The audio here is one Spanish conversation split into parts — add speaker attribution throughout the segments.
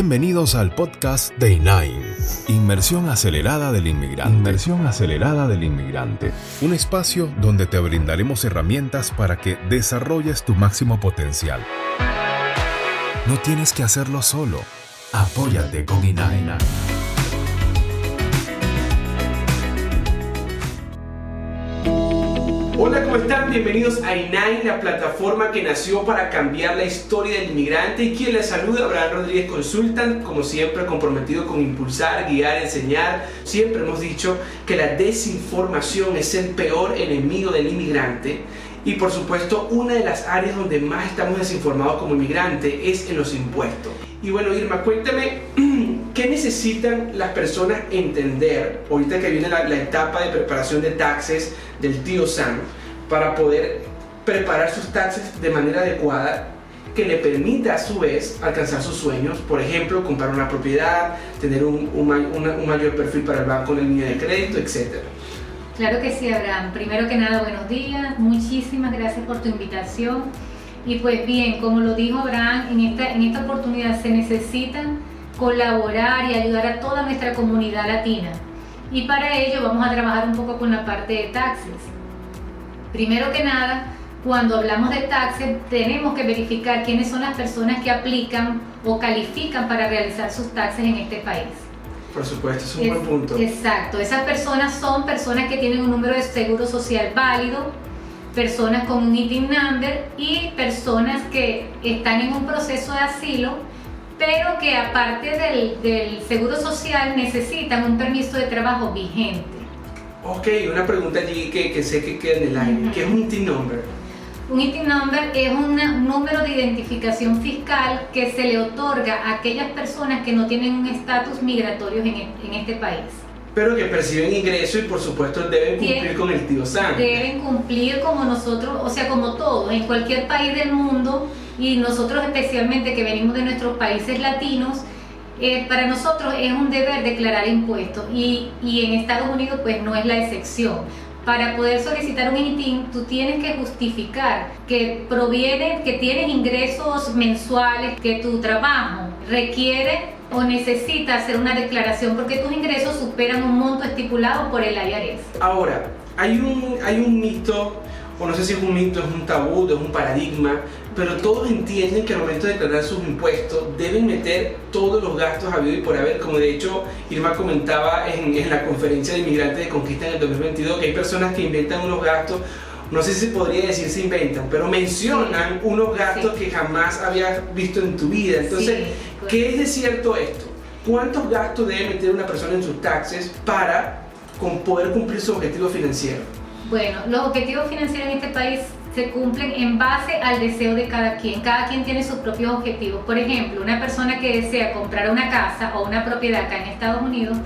Speaker 1: Bienvenidos al podcast de INAIN, Inmersión Acelerada del Inmigrante. Inmersión Acelerada del Inmigrante. Un espacio donde te brindaremos herramientas para que desarrolles tu máximo potencial. No tienes que hacerlo solo. Apóyate con INAIN.
Speaker 2: Bienvenidos a INAI, la plataforma que nació para cambiar la historia del inmigrante y quien les saluda, Abraham Rodríguez Consultan, como siempre comprometido con impulsar, guiar, enseñar. Siempre hemos dicho que la desinformación es el peor enemigo del inmigrante y por supuesto una de las áreas donde más estamos desinformados como inmigrante es en los impuestos. Y bueno, Irma, cuéntame, ¿qué necesitan las personas entender ahorita que viene la, la etapa de preparación de taxes del tío Sam para poder preparar sus taxes de manera adecuada que le permita a su vez alcanzar sus sueños, por ejemplo, comprar una propiedad, tener un, un, un mayor perfil para el banco en línea de crédito, etc.
Speaker 3: Claro que sí, Abraham. Primero que nada, buenos días. Muchísimas gracias por tu invitación. Y pues bien, como lo dijo Abraham, en esta, en esta oportunidad se necesitan colaborar y ayudar a toda nuestra comunidad latina. Y para ello vamos a trabajar un poco con la parte de taxes. Primero que nada, cuando hablamos de taxes, tenemos que verificar quiénes son las personas que aplican o califican para realizar sus taxes en este país.
Speaker 2: Por supuesto, es un es, buen punto.
Speaker 3: Exacto, esas personas son personas que tienen un número de seguro social válido, personas con un ITIN number y personas que están en un proceso de asilo, pero que aparte del, del seguro social necesitan un permiso de trabajo vigente.
Speaker 2: Ok, una pregunta allí que, que sé que queda en el aire. ¿Qué es un ITIN number?
Speaker 3: Un ITIN number es un número de identificación fiscal que se le otorga a aquellas personas que no tienen un estatus migratorio en, en este país
Speaker 2: pero que perciben ingreso y por supuesto deben cumplir Tien, con el tío Sam.
Speaker 3: Deben cumplir como nosotros, o sea, como todos, en cualquier país del mundo y nosotros especialmente que venimos de nuestros países latinos, eh, para nosotros es un deber declarar impuestos y, en Estados Unidos pues no es la excepción. Para poder solicitar un ITIN, tú tienes que justificar que proviene, que tienes ingresos mensuales, que tu trabajo requiere o necesita hacer una declaración porque tus ingresos superan un monto estipulado por el IRS.
Speaker 2: Ahora, hay un, hay un mito, o no sé si es un mito, es un tabú, es un paradigma, pero todos entienden que al momento de declarar sus impuestos deben meter todos los gastos habido y por haber, como de hecho Irma comentaba en, en la conferencia de inmigrantes de conquista en el 2022, que hay personas que inventan unos gastos no sé si podría decir se inventan, pero mencionan unos gastos sí. que jamás habías visto en tu vida. Entonces, sí, ¿qué es de cierto esto? ¿Cuántos gastos debe meter una persona en sus taxes para con poder cumplir su objetivo financiero?
Speaker 3: Bueno, los objetivos financieros en este país se cumplen en base al deseo de cada quien. Cada quien tiene sus propios objetivos. Por ejemplo, una persona que desea comprar una casa o una propiedad acá en Estados Unidos,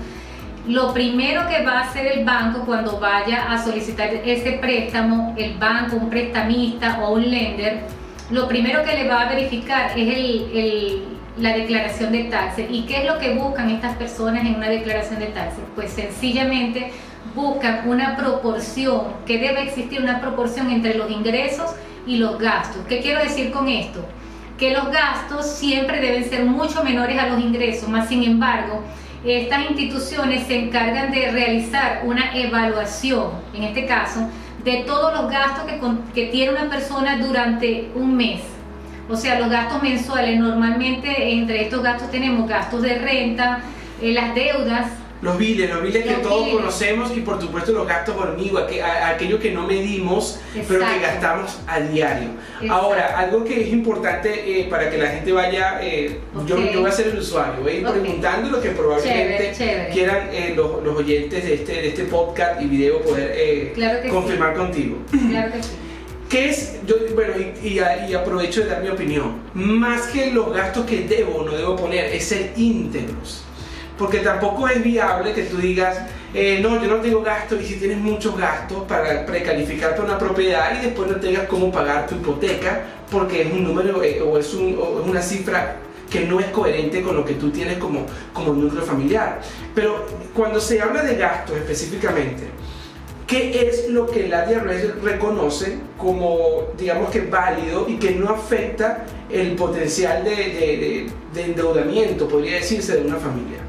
Speaker 3: lo primero que va a hacer el banco cuando vaya a solicitar ese préstamo, el banco, un prestamista o un lender, lo primero que le va a verificar es el, la declaración de taxes. ¿Y qué es lo que buscan estas personas en una declaración de taxes? Pues sencillamente buscan una proporción, que debe existir una proporción entre los ingresos y los gastos. ¿Qué quiero decir con esto? Que los gastos siempre deben ser mucho menores a los ingresos, más sin embargo, estas instituciones se encargan de realizar una evaluación, en este caso, de todos los gastos que, tiene una persona durante un mes. O sea, los gastos mensuales, normalmente entre estos gastos tenemos gastos de renta, eh, las deudas,
Speaker 2: los biles, los biles los que todos conocemos y por supuesto los gastos hormigo, aquello que no medimos, Exacto. pero que gastamos a diario. Exacto. Ahora, algo que es importante eh, para que la gente vaya, eh, okay. yo, yo, voy a ser el usuario, voy a ir okay. preguntando lo que probablemente
Speaker 3: chévere, chévere.
Speaker 2: quieran eh, los, los, oyentes de este, de este podcast y video poder eh,
Speaker 3: claro
Speaker 2: confirmar
Speaker 3: sí.
Speaker 2: contigo.
Speaker 3: Claro que sí.
Speaker 2: ¿Qué es? Yo, bueno, y, y, y, aprovecho de dar mi opinión. Más que los gastos que debo o no debo poner, es ser íntegros porque tampoco es viable que tú digas, eh, no, yo no tengo gastos y si tienes muchos gastos para precalificar para una propiedad y después no tengas cómo pagar tu hipoteca porque es un número eh, o, es una cifra que no es coherente con lo que tú tienes como, como núcleo familiar. Pero cuando se habla de gastos específicamente, ¿Qué es lo que la IRS reconoce como, digamos que válido y que no afecta el potencial de, endeudamiento, podría decirse, de una familia?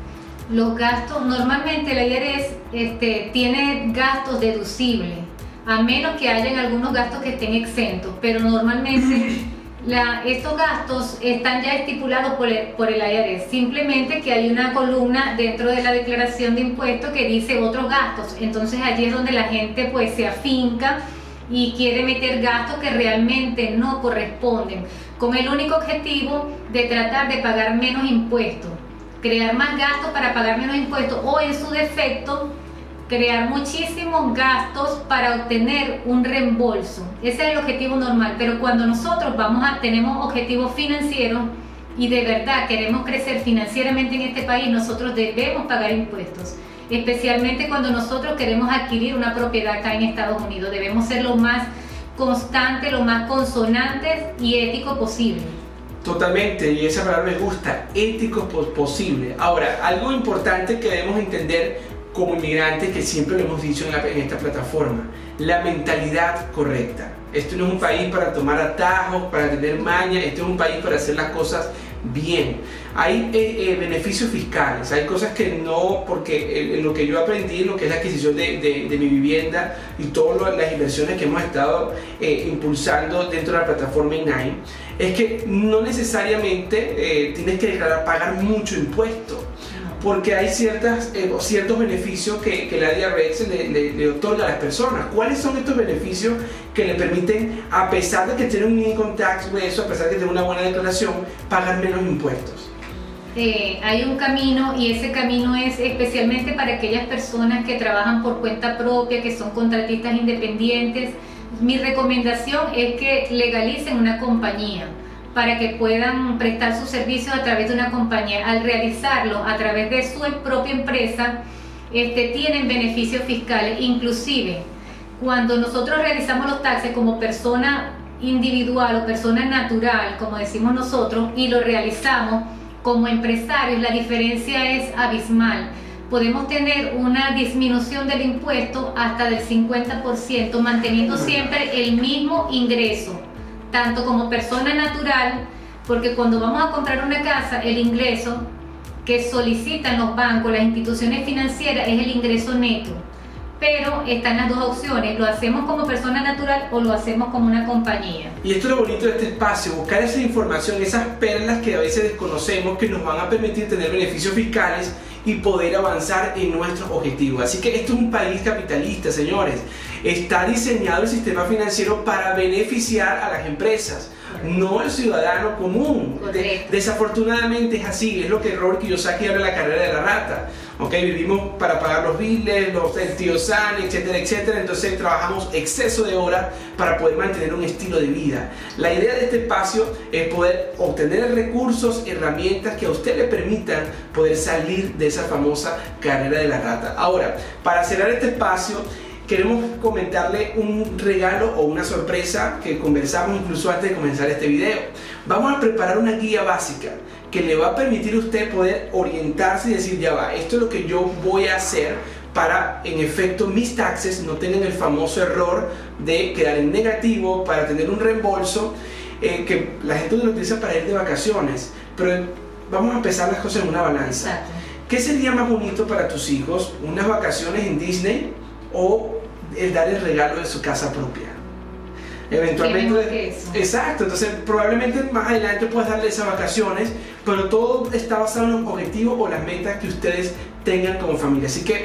Speaker 3: Los gastos, normalmente la IRS este, tiene gastos deducibles, a menos que hayan algunos gastos que estén exentos, pero normalmente estos gastos están ya estipulados por el, por el IRS, simplemente que hay una columna dentro de la declaración de impuestos que dice otros gastos, entonces allí es donde la gente pues se afinca y quiere meter gastos que realmente no corresponden, con el único objetivo de tratar de pagar menos impuestos, crear más gastos para pagar menos impuestos o en su defecto crear muchísimos gastos para obtener un reembolso. Ese es el objetivo normal, pero cuando nosotros vamos a tenemos objetivos financieros y de verdad queremos crecer financieramente en este país, nosotros debemos pagar impuestos. Especialmente cuando nosotros queremos adquirir una propiedad acá en Estados Unidos, debemos ser lo más constante, lo más consonantes y ético posible.
Speaker 2: Totalmente, y esa palabra me gusta, ético posible. Ahora, algo importante que debemos entender como inmigrantes, que siempre lo hemos dicho en, esta plataforma, la mentalidad correcta. Esto no es un país para tomar atajos, para tener maña, esto es un país para hacer las cosas bien. Hay eh, eh, beneficios fiscales, hay cosas que no, porque lo que yo aprendí, lo que es la adquisición de, mi vivienda y todas las inversiones que hemos estado eh, impulsando dentro de la plataforma INAI, es que no necesariamente tienes que declarar, pagar mucho impuesto porque hay ciertas, eh, ciertos beneficios que, la IRS le, otorga a las personas. ¿Cuáles son estos beneficios que le permiten, a pesar de que tiene un income tax eso, a pesar de que tiene una buena declaración, pagar menos impuestos?
Speaker 3: Eh, hay un camino y ese camino es especialmente para aquellas personas que trabajan por cuenta propia, que son contratistas independientes. Mi recomendación es que legalicen una compañía para que puedan prestar sus servicios a través de una compañía. Al realizarlo a través de su propia empresa, este, tienen beneficios fiscales. Inclusive, cuando nosotros realizamos los taxes como persona individual o persona natural, como decimos nosotros, y lo realizamos como empresarios, la diferencia es abismal. Podemos tener una disminución del impuesto hasta del 50%, manteniendo siempre el mismo ingreso tanto como persona natural, porque cuando vamos a comprar una casa, el ingreso que solicitan los bancos, las instituciones financieras, es el ingreso neto. Pero están las dos opciones, lo hacemos como persona natural o lo hacemos como una compañía.
Speaker 2: Y esto es lo bonito de este espacio, buscar esa información, esas perlas que a veces desconocemos que nos van a permitir tener beneficios fiscales y poder avanzar en nuestros objetivos. Así que esto es un país capitalista, señores. Está diseñado el sistema financiero para beneficiar a las empresas no el ciudadano común. desafortunadamente es así, es lo que Robert Kiyosaki habla en la carrera de la rata. Okay, vivimos para pagar los biles, los, el tío San, etcétera, etcétera. Entonces trabajamos exceso de horas para poder mantener un estilo de vida. La idea de este espacio es poder obtener recursos, herramientas que a usted le permitan poder salir de esa famosa carrera de la rata. Ahora, para cerrar este espacio, queremos comentarle un regalo o una sorpresa que conversamos incluso antes de comenzar este video. Vamos a preparar una guía básica que le va a permitir a usted poder orientarse y decir, ya va, esto es lo que yo voy a hacer para, en efecto, mis taxes no tengan el famoso error de quedar en negativo, para tener un reembolso, eh, que la gente lo utiliza para ir de vacaciones. Pero vamos a empezar las cosas en una balanza. ¿Qué sería más bonito para tus hijos? ¿Unas vacaciones en Disney o el dar el regalo de su casa propia. Eventualmente, exacto, entonces probablemente más adelante puedas darle esas vacaciones, pero todo está basado en los objetivos o las metas que ustedes tengan como familia. Así que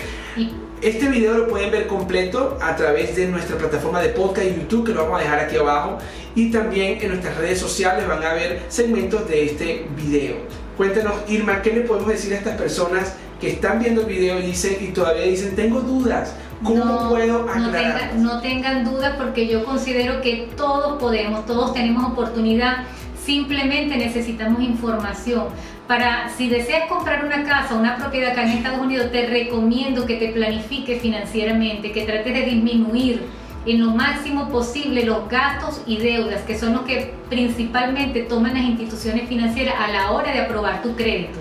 Speaker 2: este video lo pueden ver completo a través de nuestra plataforma de podcast y YouTube, que lo vamos a dejar aquí abajo, y también en nuestras redes sociales van a ver segmentos de este video. Cuéntenos, Irma, ¿qué le podemos decir a estas personas que están viendo el video y, dicen, y todavía dicen, tengo dudas? ¿Cómo no, puedo
Speaker 3: aclarar? No, tengan dudas porque yo considero que todos podemos, todos tenemos oportunidad, simplemente necesitamos información. Para, si deseas comprar una casa, una propiedad acá en Estados Unidos, te recomiendo que te planifiques financieramente, que trates de disminuir en lo máximo posible los gastos y deudas, que son los que principalmente toman las instituciones financieras a la hora de aprobar tu crédito.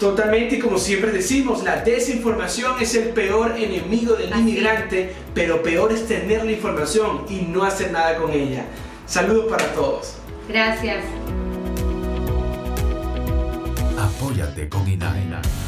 Speaker 2: Totalmente y como siempre decimos, la desinformación es el peor enemigo del inmigrante, pero peor es tener la información y no hacer nada con ella. Saludos para todos.
Speaker 3: Gracias.
Speaker 1: Apóyate con INAI.